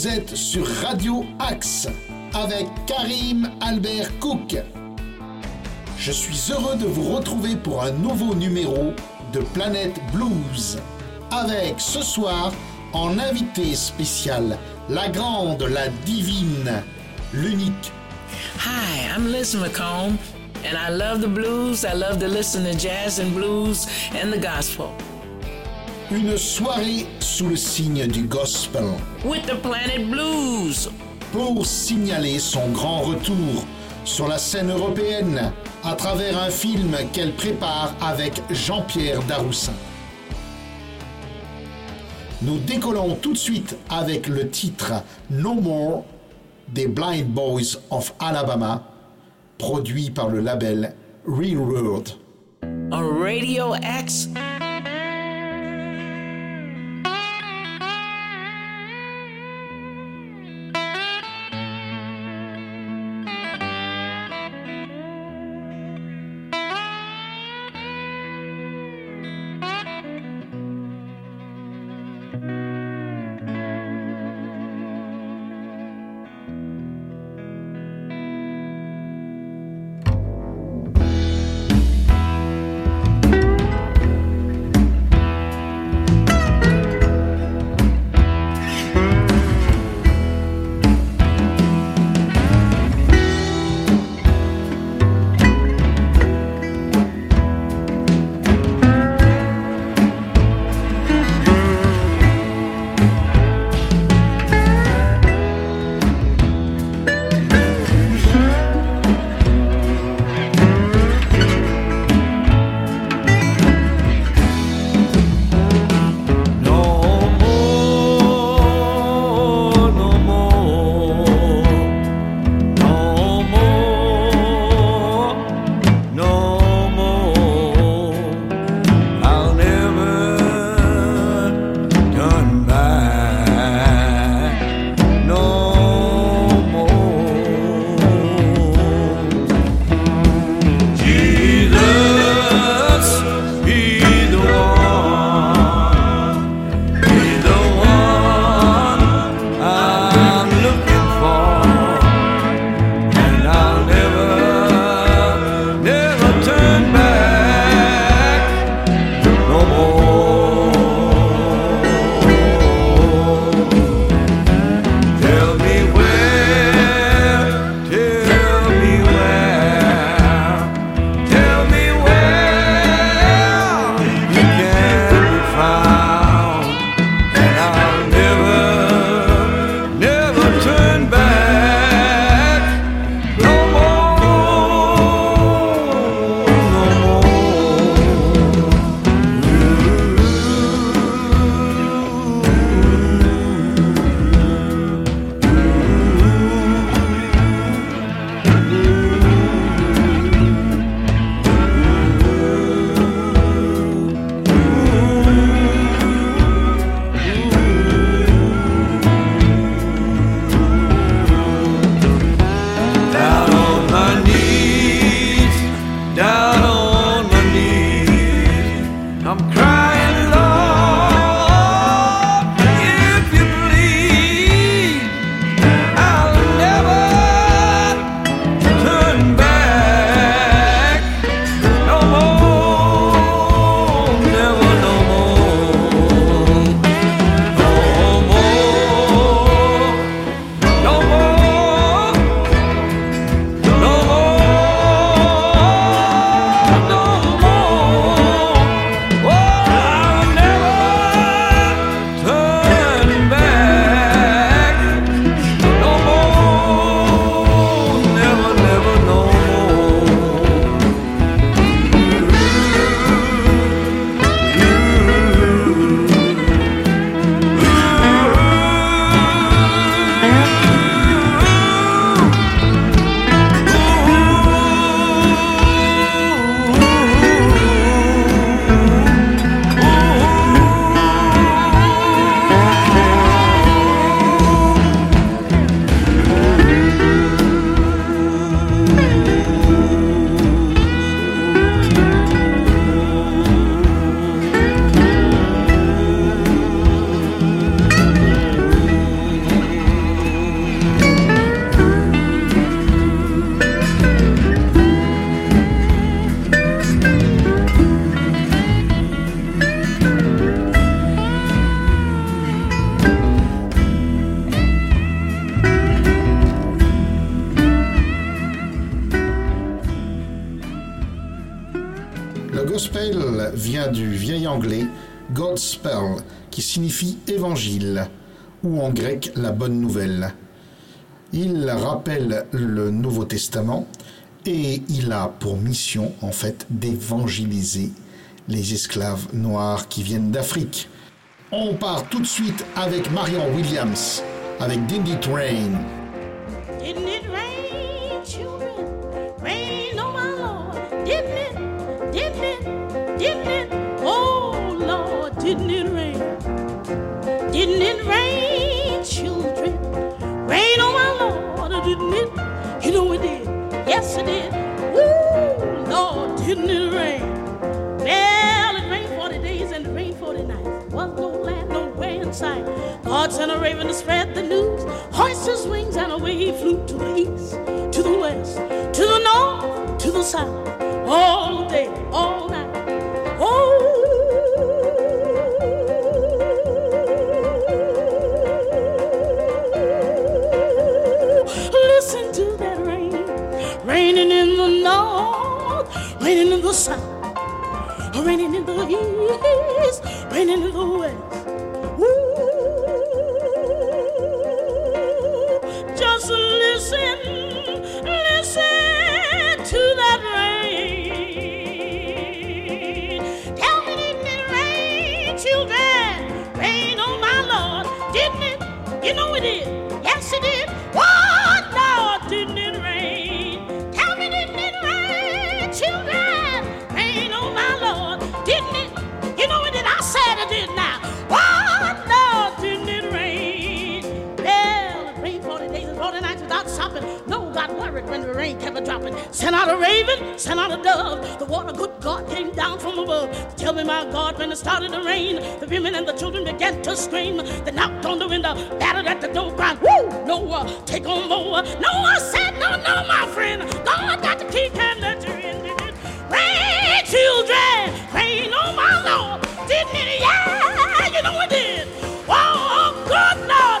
Vous êtes sur Radio Axe avec Karim Albert Cook. Je suis heureux de vous retrouver pour un nouveau numéro de Planète Blues avec ce soir en invité spécial la grande, la divine, l'unique. Hi, I'm Liz McComb, and I love the blues. I love to listen to jazz and blues and the gospel. Une soirée sous le signe du gospel. With the Planet Blues. Pour signaler son grand retour sur la scène européenne à travers un film qu'elle prépare avec Jean-Pierre Daroussin. Nous décollons tout de suite avec le titre No More des Blind Boys of Alabama, produit par le label Real World. On Radio X. grec la bonne nouvelle. Il rappelle le Nouveau Testament et il a pour mission en fait d'évangéliser les esclaves noirs qui viennent d'Afrique. On part tout de suite avec Marion Williams, avec Dindy Train. Yes, it did. Woo, Lord, didn't it rain? Well, it rained 40 days and it rained 40 nights. Was no land nowhere in sight. God sent a raven to spread the news. Hoist his wings and away he flew to the east, to the west, to the north, to the south. All day, all raining in the east, raining in the west. Sent out a raven, sent out a dove. The water, good God, came down from above. Tell me, my God, when it started to rain, the women and the children began to scream. They knocked on the window, battered at the door, crying, Woo! Noah, take on more. Noah said, No, no, my friend. God got the key, can't let you in. Rain, children, rain on my Lord. Didn't it? Yeah, you know it did. Oh, good Lord,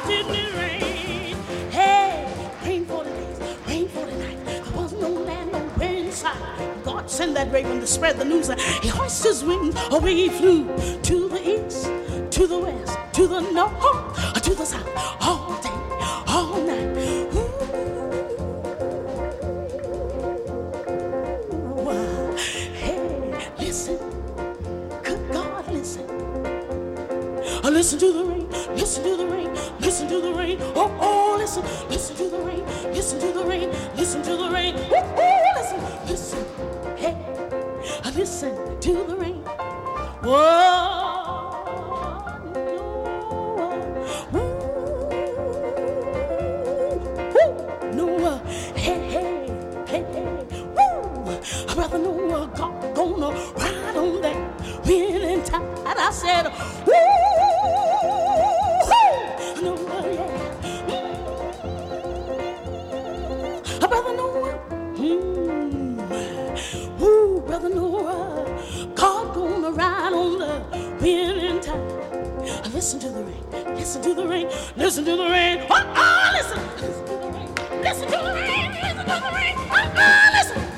nowhere. God sent that raven to spread the news. He hoisted his wings, away he flew to the east, to the west, to the north, to the south, all day, all night. Hey, listen, good God, listen. Oh, listen to the rain, listen to the rain, listen to the rain. Oh, oh, listen, listen to the rain, listen to the rain, listen to the rain. Oh, oh, listen, listen, hey, listen to the rain. Whoa, gonna ride on that wind and tide. I said, woo, Woo, Brother Noah, God gonna ride on the wind and tide. Listen to the rain, listen to the rain, listen to the rain. Oh, oh listen, listen to the rain, listen to the rain, uh-uh, listen to the rain. Oh, oh listen.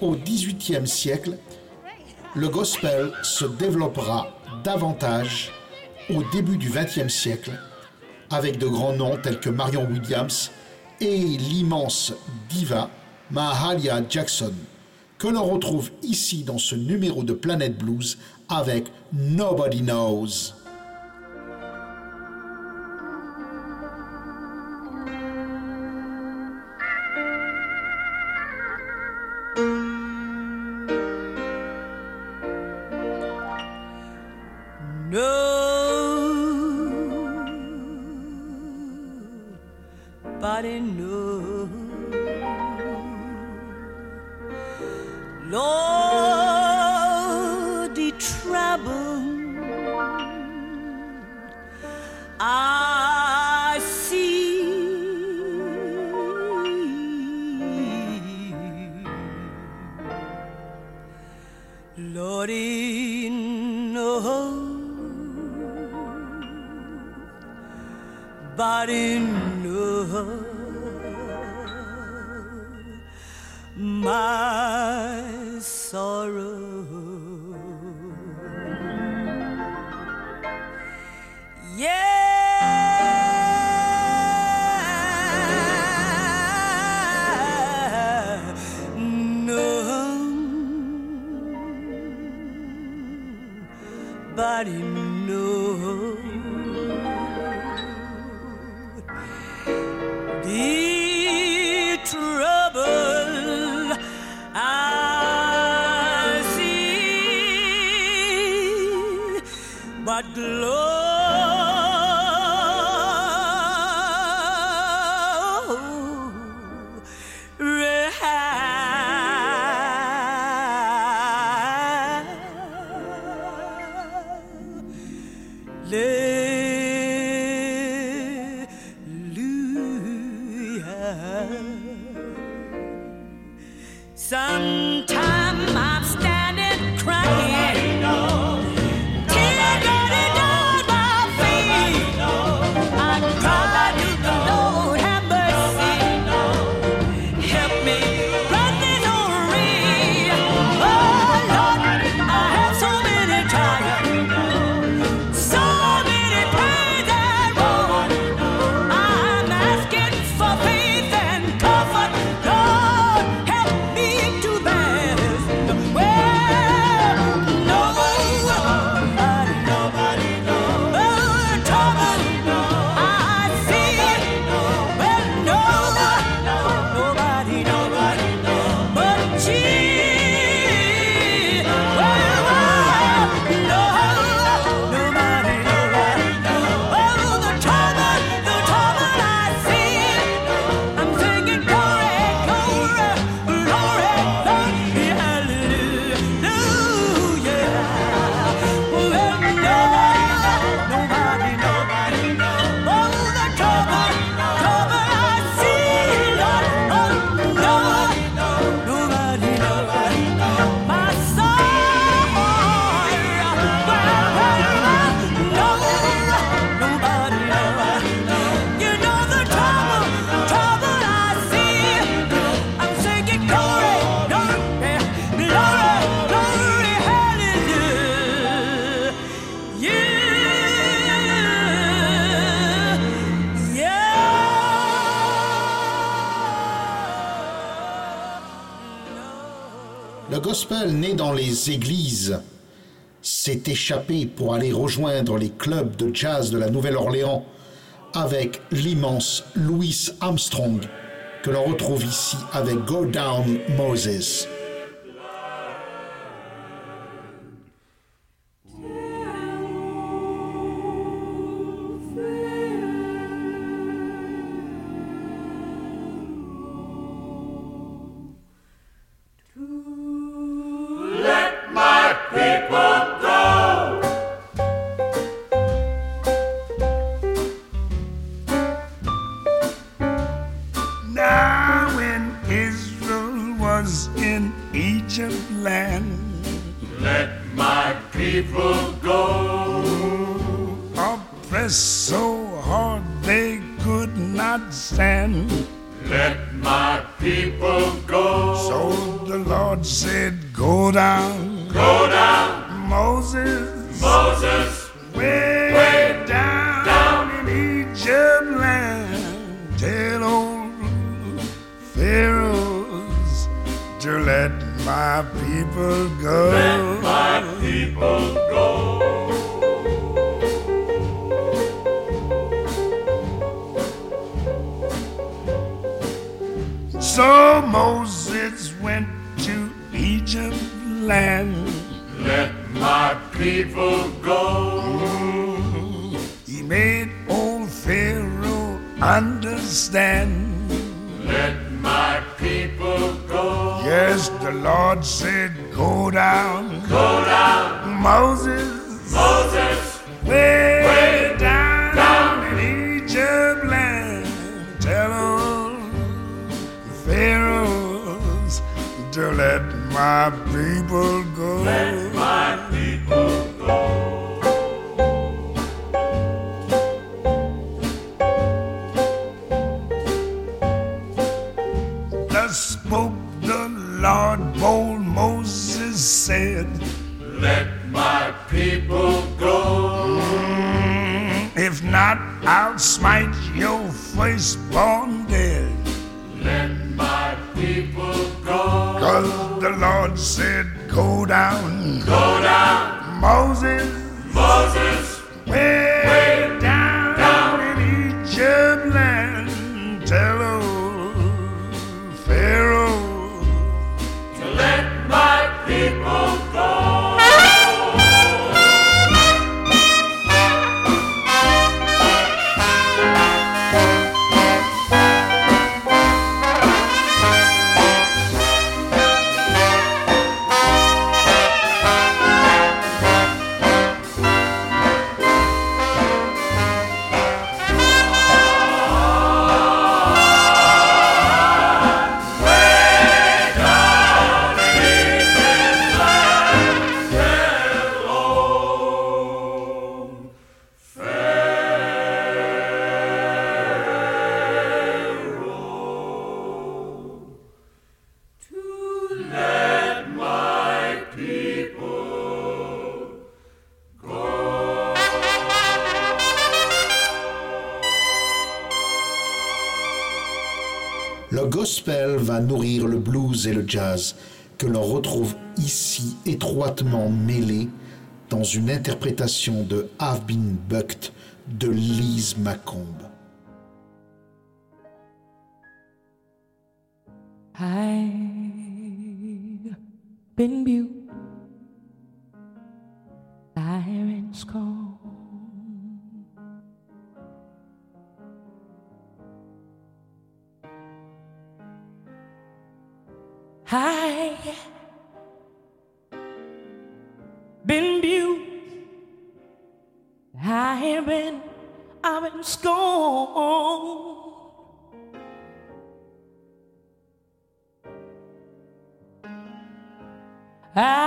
Au XVIIIe siècle, le gospel se développera davantage au début du XXe siècle avec de grands noms tels que Marion Williams et l'immense diva Mahalia Jackson, que l'on retrouve ici dans ce numéro de Planet Blues avec Nobody Knows. my né dans les églises s'est échappé pour aller rejoindre les clubs de jazz de la Nouvelle-Orléans avec l'immense Louis Armstrong, que l'on retrouve ici avec Go Down Moses. sand. Let my people go. So the Lord said, Go down. Go down. Moses. Moses. Way, way down, down in Egypt land. Tell old Pharaohs to let my people go. Let my people go. So Moses went to Egypt land. Let my people go. He made old Pharaoh understand. Let my people go. Yes, the Lord said, Go down. Go down. Moses. Moses. Way, way down, down in Egypt land. Pharaohs to let my people go. Let my people go. Thus spoke the Lord, bold Moses said, Let my people go. Mm, if not, I'll smite your firstborn Cause the Lord said, Go down, Go down, Moses, Moses. way, Way down, down. in Egypt land. Et le jazz que l'on retrouve ici étroitement mêlés dans une interprétation de I've Been Bucked de Lise Macomb. I have been I've been scorned. I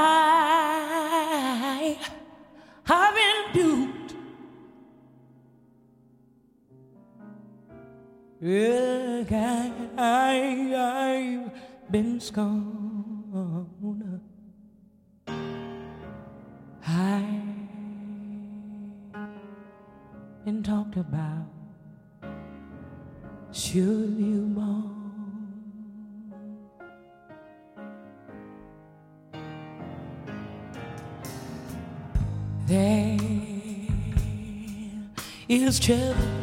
have been duped. Yeah, I, I've been scorned. 却不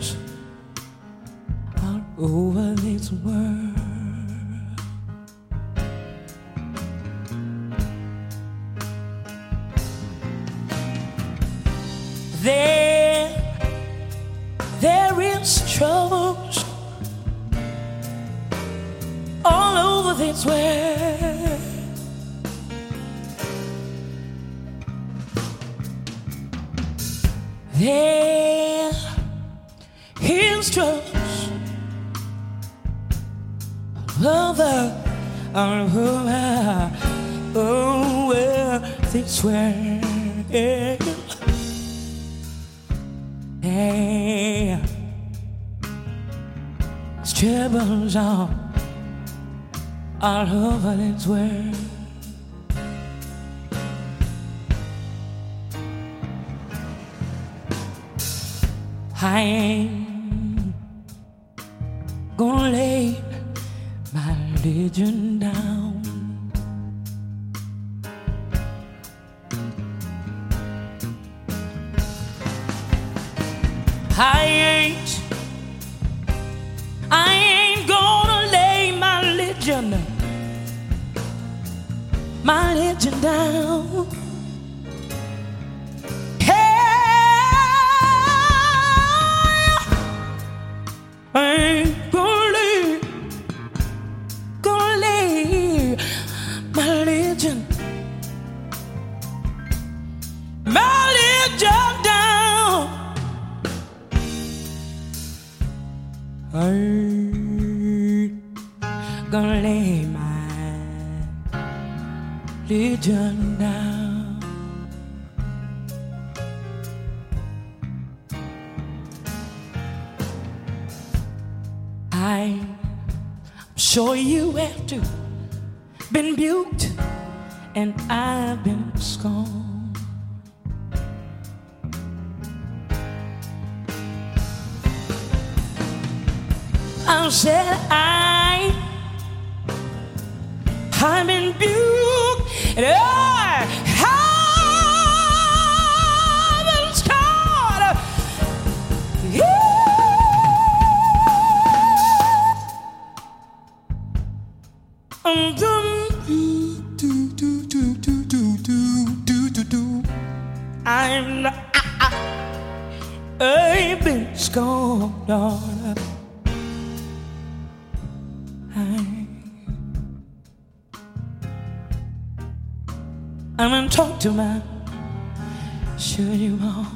You all.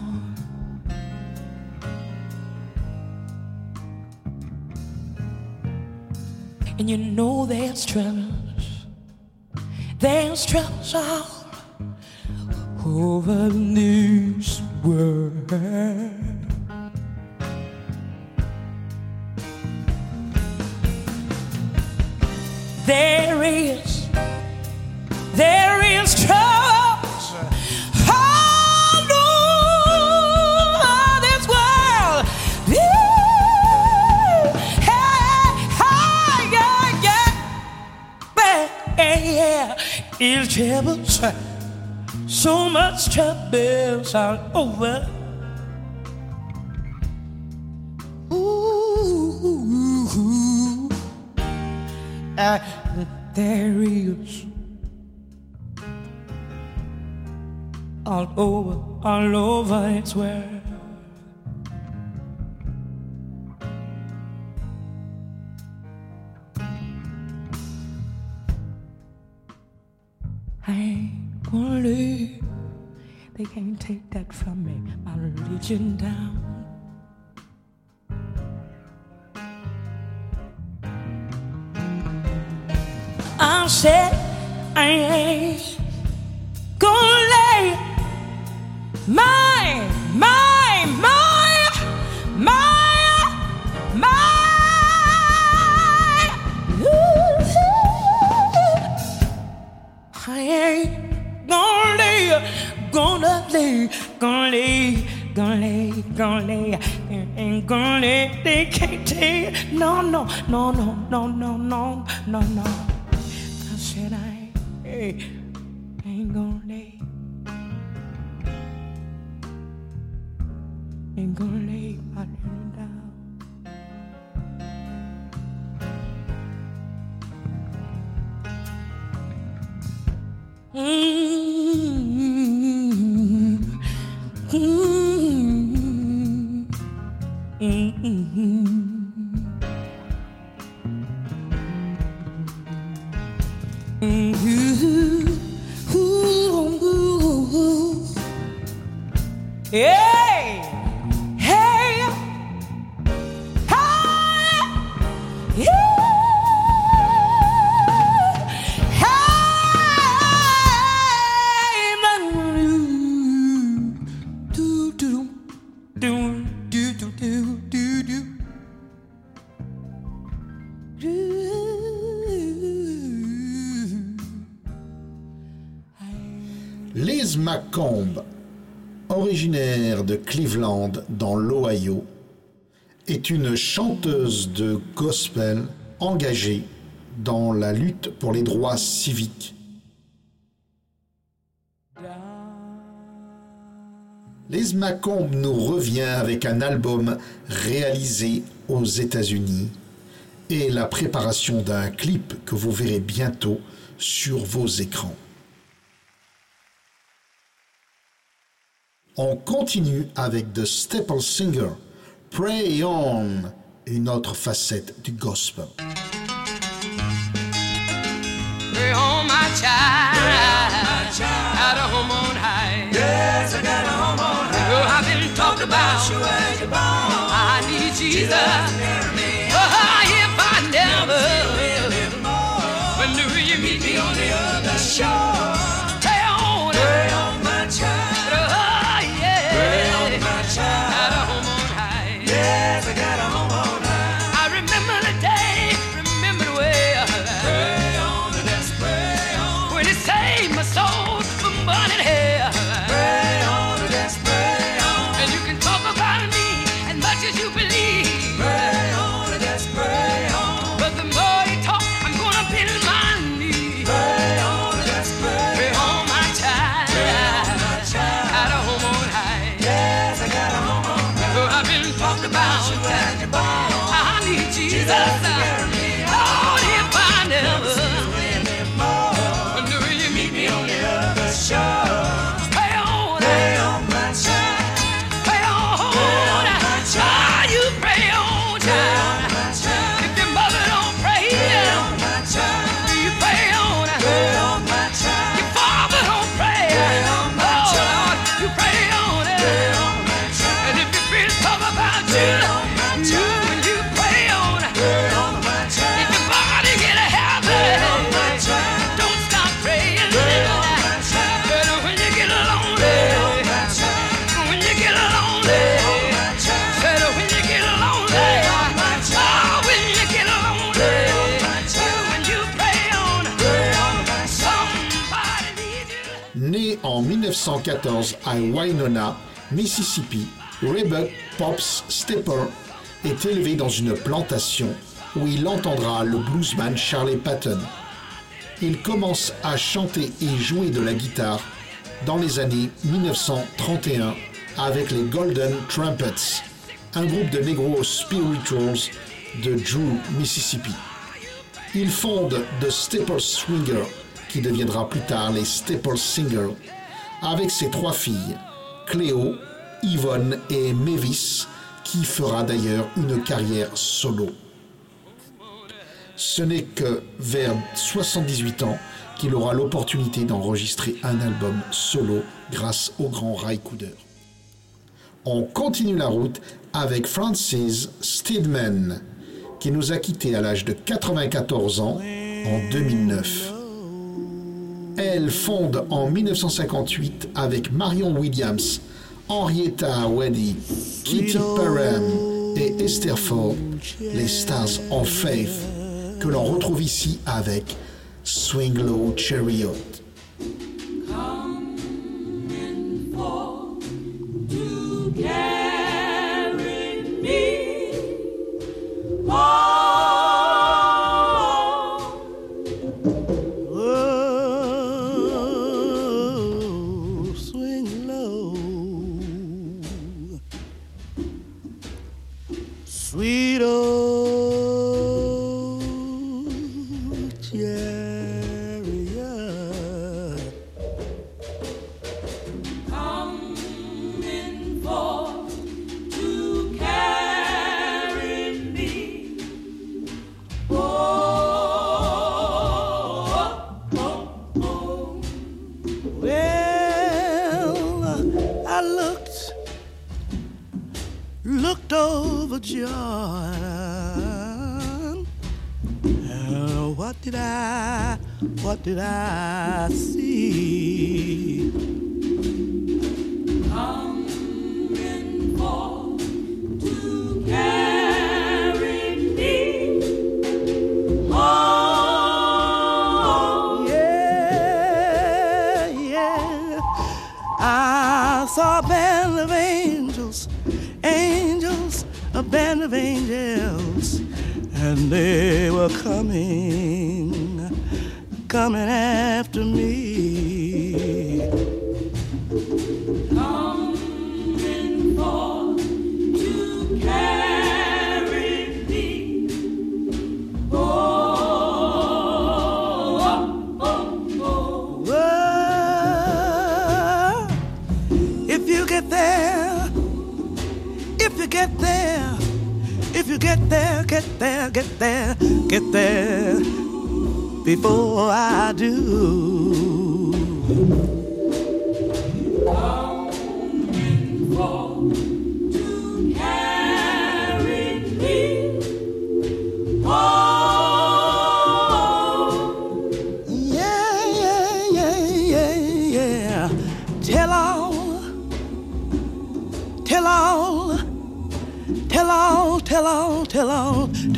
And you know there's troubles, there's troubles all over this world. There is, it's troubles, so much troubles all over. Ooh, uh, there is all over, all over its world. That from me. My religion down. I said I ain't gonna lay, gonna lay, gonna lay, gonna lay, ain't gonna lay. They can't take, no, no, no, no, no, no, no, no, no. I said I ain't, ain't gonna lay. Ain't gonna lay my little down. Mm-hmm. Hmm. Cleveland dans l'Ohio, est une chanteuse de gospel engagée dans la lutte pour les droits civiques. Liz McComb nous revient avec un album réalisé aux États-Unis et la préparation d'un clip que vous verrez bientôt sur vos écrans. On continue avec The Staple Singer, Pray On, une autre facette du gospel. Pray on my child. Got a home on high. Yes, I got a home on high. Girl, I've been talked about. I need Jesus. 1914 à Winona, Mississippi, Rebecca Pops Stepper est élevé dans une plantation où il entendra le bluesman Charlie Patton. Il commence à chanter et jouer de la guitare dans les années 1931 avec les Golden Trumpets, un groupe de negro spirituals de Drew, Mississippi. Il fonde The Staples Swinger, qui deviendra plus tard les Staples Singers, avec ses trois filles, Cléo, Yvonne et Mavis, qui fera d'ailleurs une carrière solo. Ce n'est que vers 78 ans qu'il aura l'opportunité d'enregistrer un album solo grâce au grand Ray Cooder. On continue la route avec Frances Steedman, qui nous a quittés à l'âge de 94 ans en 2009. Elle fonde en 1958 avec Marion Williams, Henrietta Weddy, Kitty Parham et Esther Ford les Stars of Faith que l'on retrouve ici avec Swing Low Chariot. Saw a band of angels, angels, a band of angels, and they were coming, coming after me. You get there, get there, get there, get there before I do.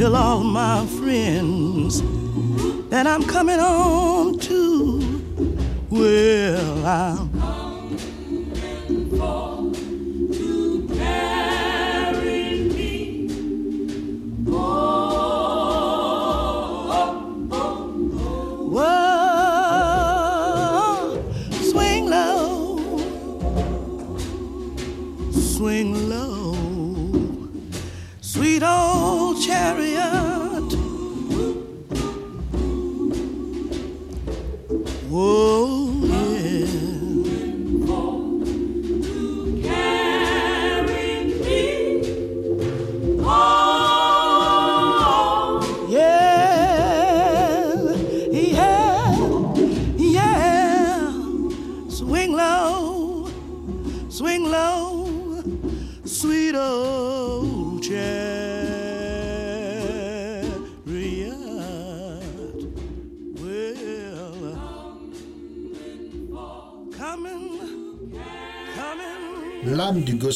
Tell all my friends that I'm coming on too. Well, I'm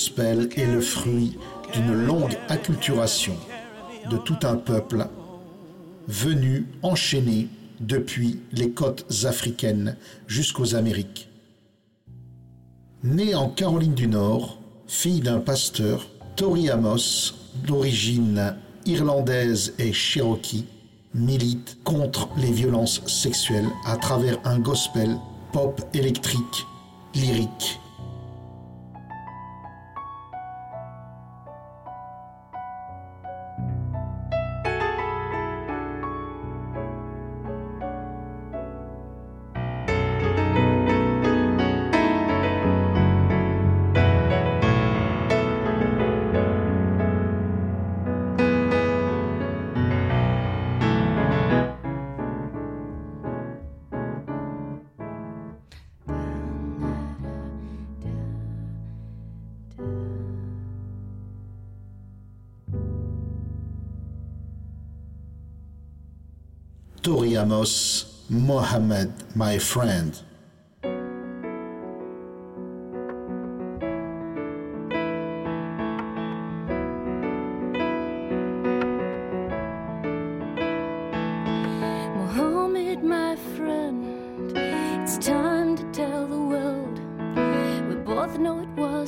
gospel est le fruit d'une longue acculturation de tout un peuple venu enchaîner depuis les côtes africaines jusqu'aux Amériques. Né en Caroline du Nord, fille d'un pasteur, Tori Amos, d'origine irlandaise et cherokee, milite contre les violences sexuelles à travers un gospel pop électrique, lyrique.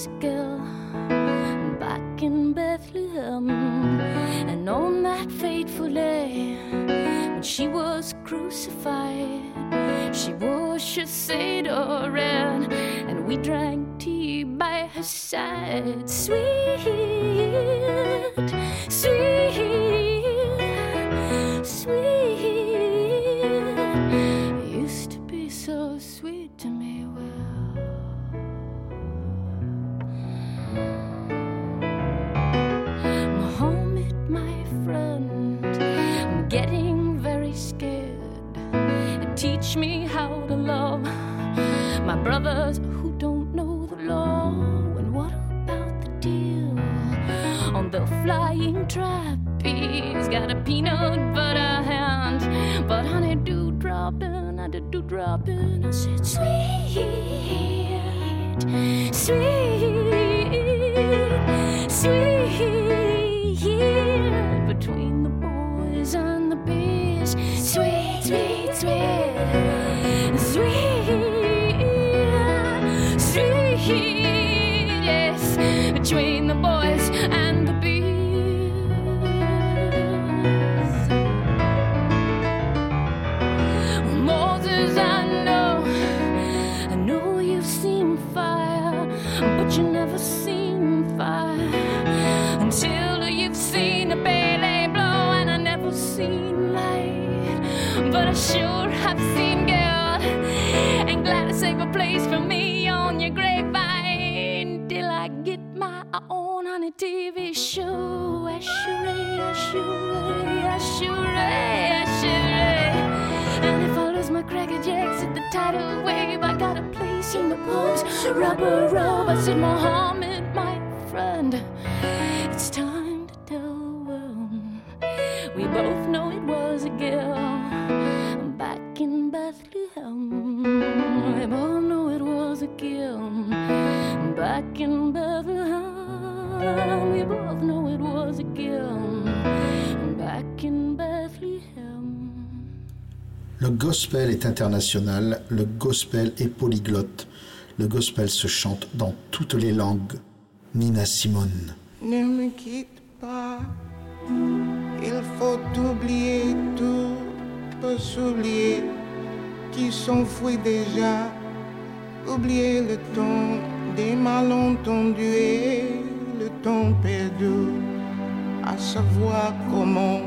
Was a girl back in Bethlehem. And on that fateful day, when she was crucified, she wore a Seder and we drank tea by her side. Sweet, sweet, peanut butter hand, but honey do dropping, I did do dropping. I said, sweet, sweet, my own honey TV show. Asheray, asheray, asheray, asheray. And if I lose my cracker jacks at the tidal wave, I got a place in the Pope's rubber robe. I said, Mohammed, my friend, it's time to tell the world. We both know it was a girl back in Bethlehem. We both know it was a girl back in Bethlehem. We both know it was a girl back in Bethlehem. Le gospel est international, le gospel est polyglotte, le gospel se chante dans toutes les langues. Nina Simone. Ne me quitte pas, il faut oublier tout, peut s'oublier qui s'enfuit déjà, oublier le temps des malentendus et le temps perdu, à savoir comment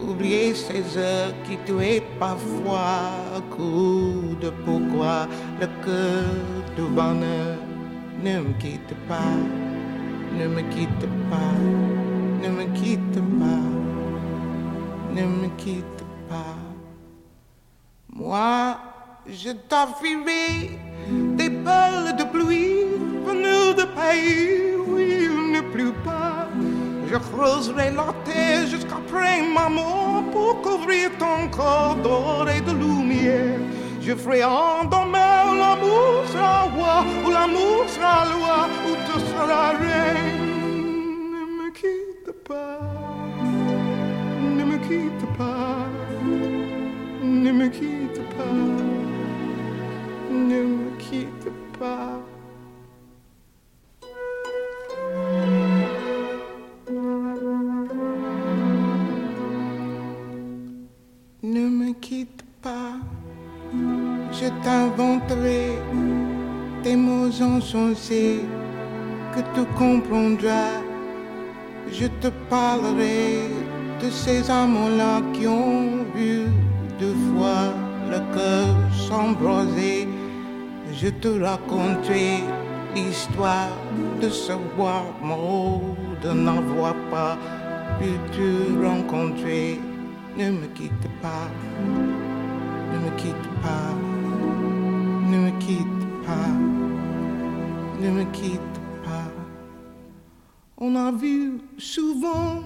oublier ces heures qui tuaient parfois, coup pourquoi le cœur du bonheur ne me quitte pas, ne me quitte pas, ne me quitte pas, ne me quitte pas. Moi, je t'offrirai des perles de pluie venues de pays où il ne pleut pas. Je creuserai la terre jusqu'après ma mort pour couvrir ton corps d'or et de lumière. Je ferai en demeure l'amour sera roi, où l'amour sera loi, où tu seras reine. Ne me quitte pas, ne me quitte pas, ne me quitte pas, ne me quitte pas. Ne me quitte pas, je t'inventerai des mots insensés que tu comprendras. Je te parlerai de ces amants-là qui ont vu deux fois le cœur s'embraser. Je te raconterai l'histoire de ce bois mort, de n'avoir pas pu te rencontrer. Ne me quitte pas, ne me quitte pas, ne me quitte pas, ne me quitte pas. On a vu souvent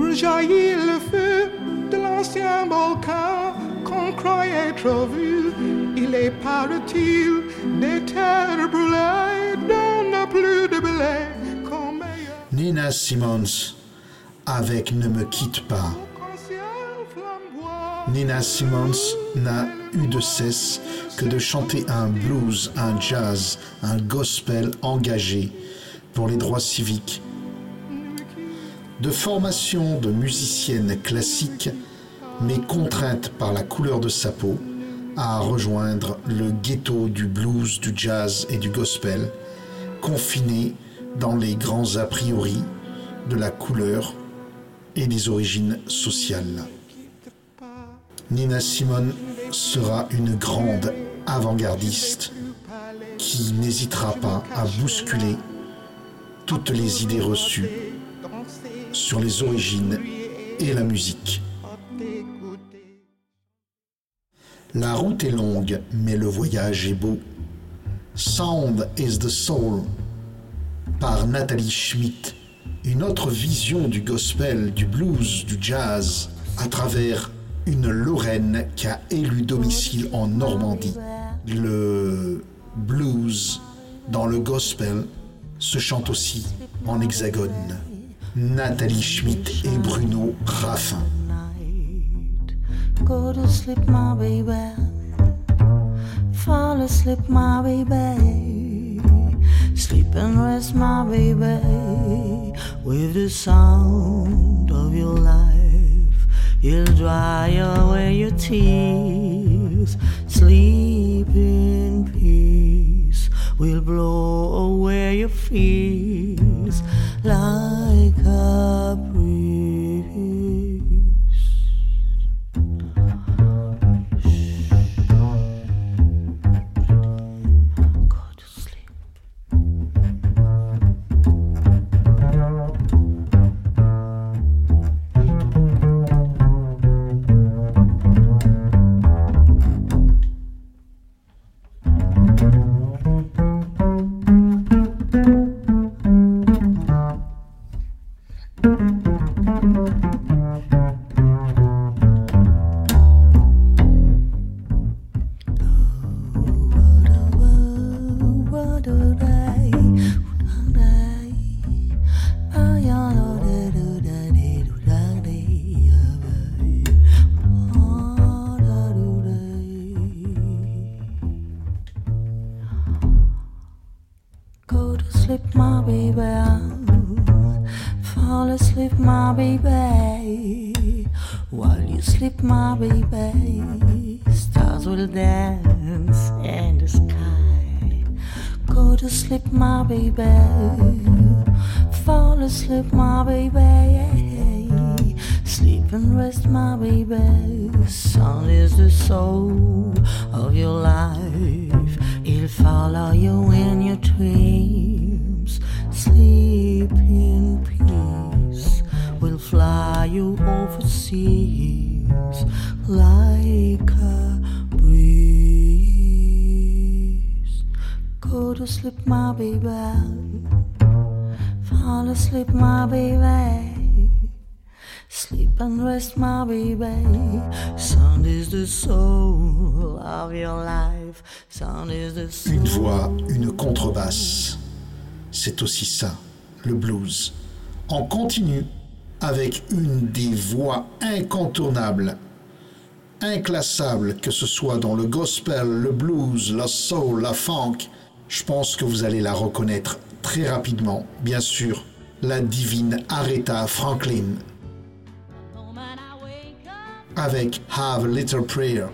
rejaillir le feu de l'ancien volcan qu'on croyait trop vu. Il est parti des terres brûlées, donne plus de blé qu'on meilleur. Nina Simons avec Ne me quitte pas. Nina Simons n'a eu de cesse que de chanter un blues, un jazz, un gospel engagé pour les droits civiques. De formation de musicienne classique, mais contrainte par la couleur de sa peau à rejoindre le ghetto du blues, du jazz et du gospel, confinée dans les grands a priori de la couleur et des origines sociales. Nina Simone sera une grande avant-gardiste qui n'hésitera pas à bousculer toutes les idées reçues sur les origines et la musique. La route est longue, mais le voyage est beau. Sound is the Soul par Nathalie Schmidt. Une autre vision du gospel, du blues, du jazz à travers une Lorraine qui a élu domicile en Normandie. Le blues dans le gospel se chante aussi en hexagone. Nathalie Schmidt et Bruno Raffin. Go to sleep, my baby. Fall asleep, my baby. Sleep and rest, my baby. With the sound of your life, you'll dry away your tears. Sleep in peace. We'll blow away your fears like a breeze. My baby. While you sleep, my baby. Stars will dance in the sky. Go to sleep, my baby. Fall asleep, my baby. Sleep and rest, my baby. Sun is the soul of your life. It'll follow you in your dreams. Sleep in peace. Fly you overseas like a breeze. Go to sleep, my baby. Fall asleep, my baby. Sleep and rest, my baby. Sound is the soul of your life. Sound is the soul. Une voix, une contrebasse. C'est aussi ça, le blues. En continu, avec une des voix incontournables, inclassables, que ce soit dans le gospel, le blues, la soul, la funk. Je pense que vous allez la reconnaître très rapidement, bien sûr, la divine Aretha Franklin avec Have a Little Prayer.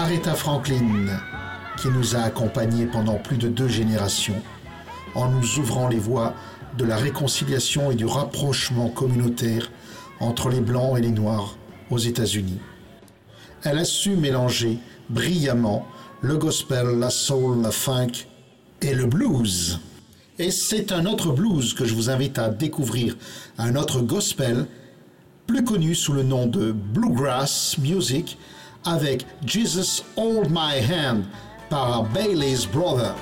Aretha Franklin, qui nous a accompagnés pendant plus de deux générations, en nous ouvrant les voies de la réconciliation et du rapprochement communautaire entre les Blancs et les Noirs aux États-Unis. Elle a su mélanger brillamment le gospel, la soul, la funk et le blues. Et c'est un autre blues que je vous invite à découvrir, un autre gospel, plus connu sous le nom de bluegrass music, avec Jesus Hold My Hand par Bailey's Brother.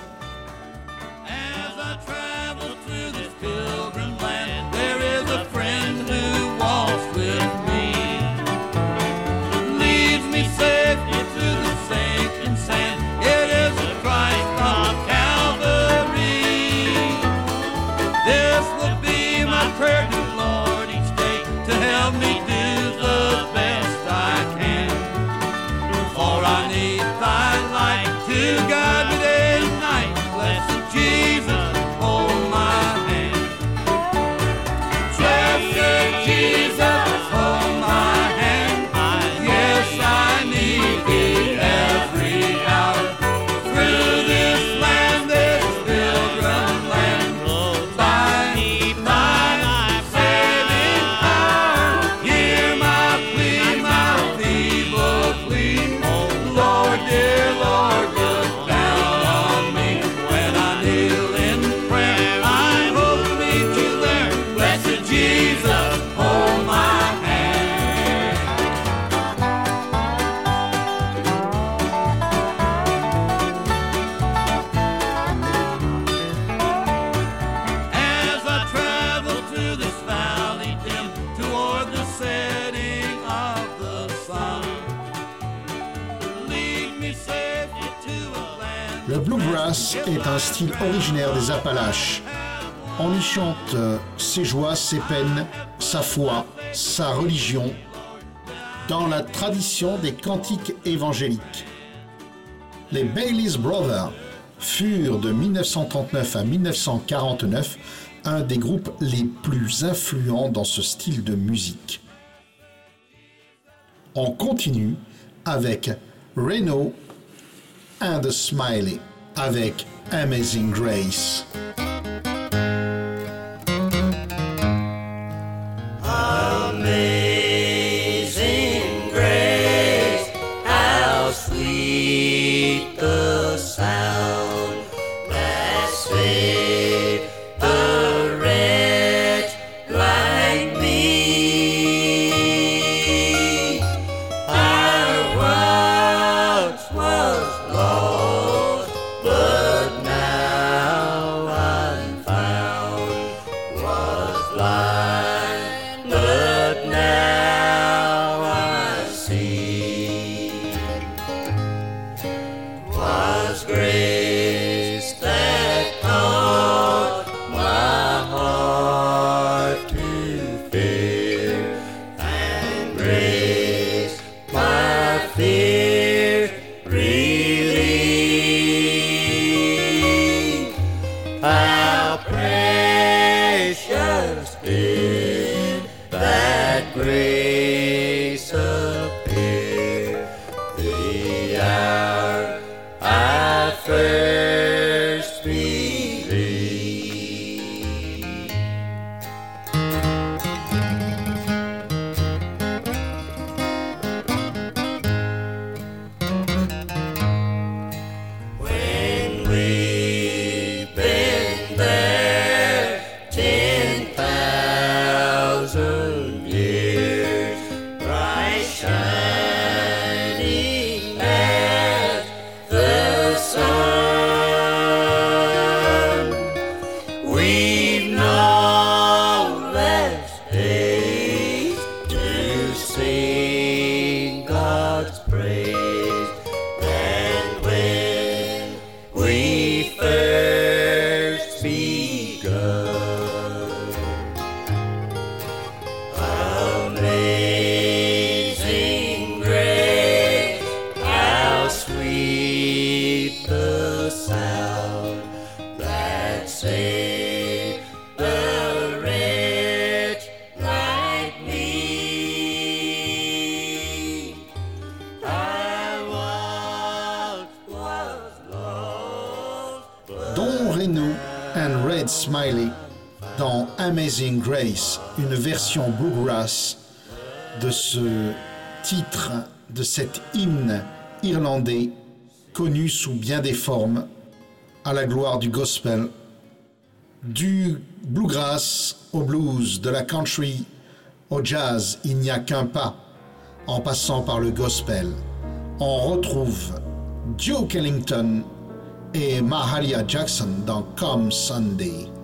Est un style originaire des Appalaches. On y chante euh, ses joies, ses peines, sa foi, sa religion dans la tradition des cantiques évangéliques. Les Bailey's Brothers furent de 1939 à 1949 un des groupes les plus influents dans ce style de musique. On continue avec Reno and Smiley avec Amazing Grace. Titre, de cet hymne irlandais connu sous bien des formes à la gloire du gospel, du bluegrass au blues, de la country au jazz, il n'y a qu'un pas en passant par le gospel. On retrouve Duke Ellington et Mahalia Jackson dans Come Sunday.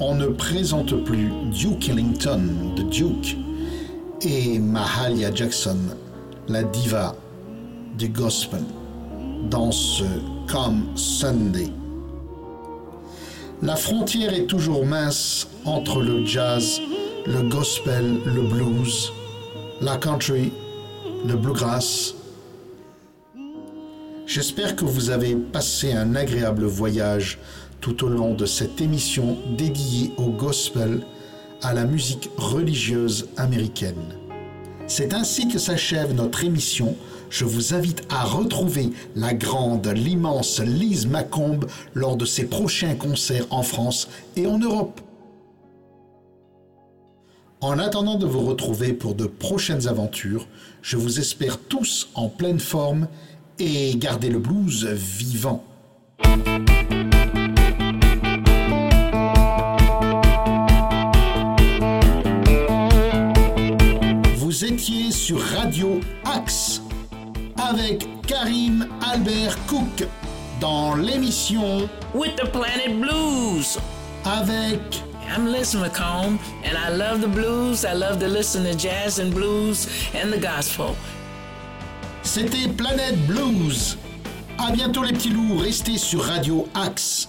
on ne présente plus Duke Ellington, The Duke, et Mahalia Jackson, la diva du gospel, dans ce Come Sunday. La frontière est toujours mince entre le jazz, le gospel, le blues, la country, le bluegrass. J'espère que vous avez passé un agréable voyage tout au long de cette émission dédiée au gospel, à la musique religieuse américaine. C'est ainsi que s'achève notre émission. Je vous invite à retrouver la grande, l'immense Lise Macombe lors de ses prochains concerts en France et en Europe. En attendant de vous retrouver pour de prochaines aventures, je vous espère tous en pleine forme et gardez le blues vivant. Sur Radio Axe avec Karim Albert Cook dans l'émission With the Planet Blues. avec I'm Liz McComb, and I love the blues. I love to listen to jazz and blues and the gospel. C'était Planète Blues. À bientôt les petits loups, restez sur Radio Axe.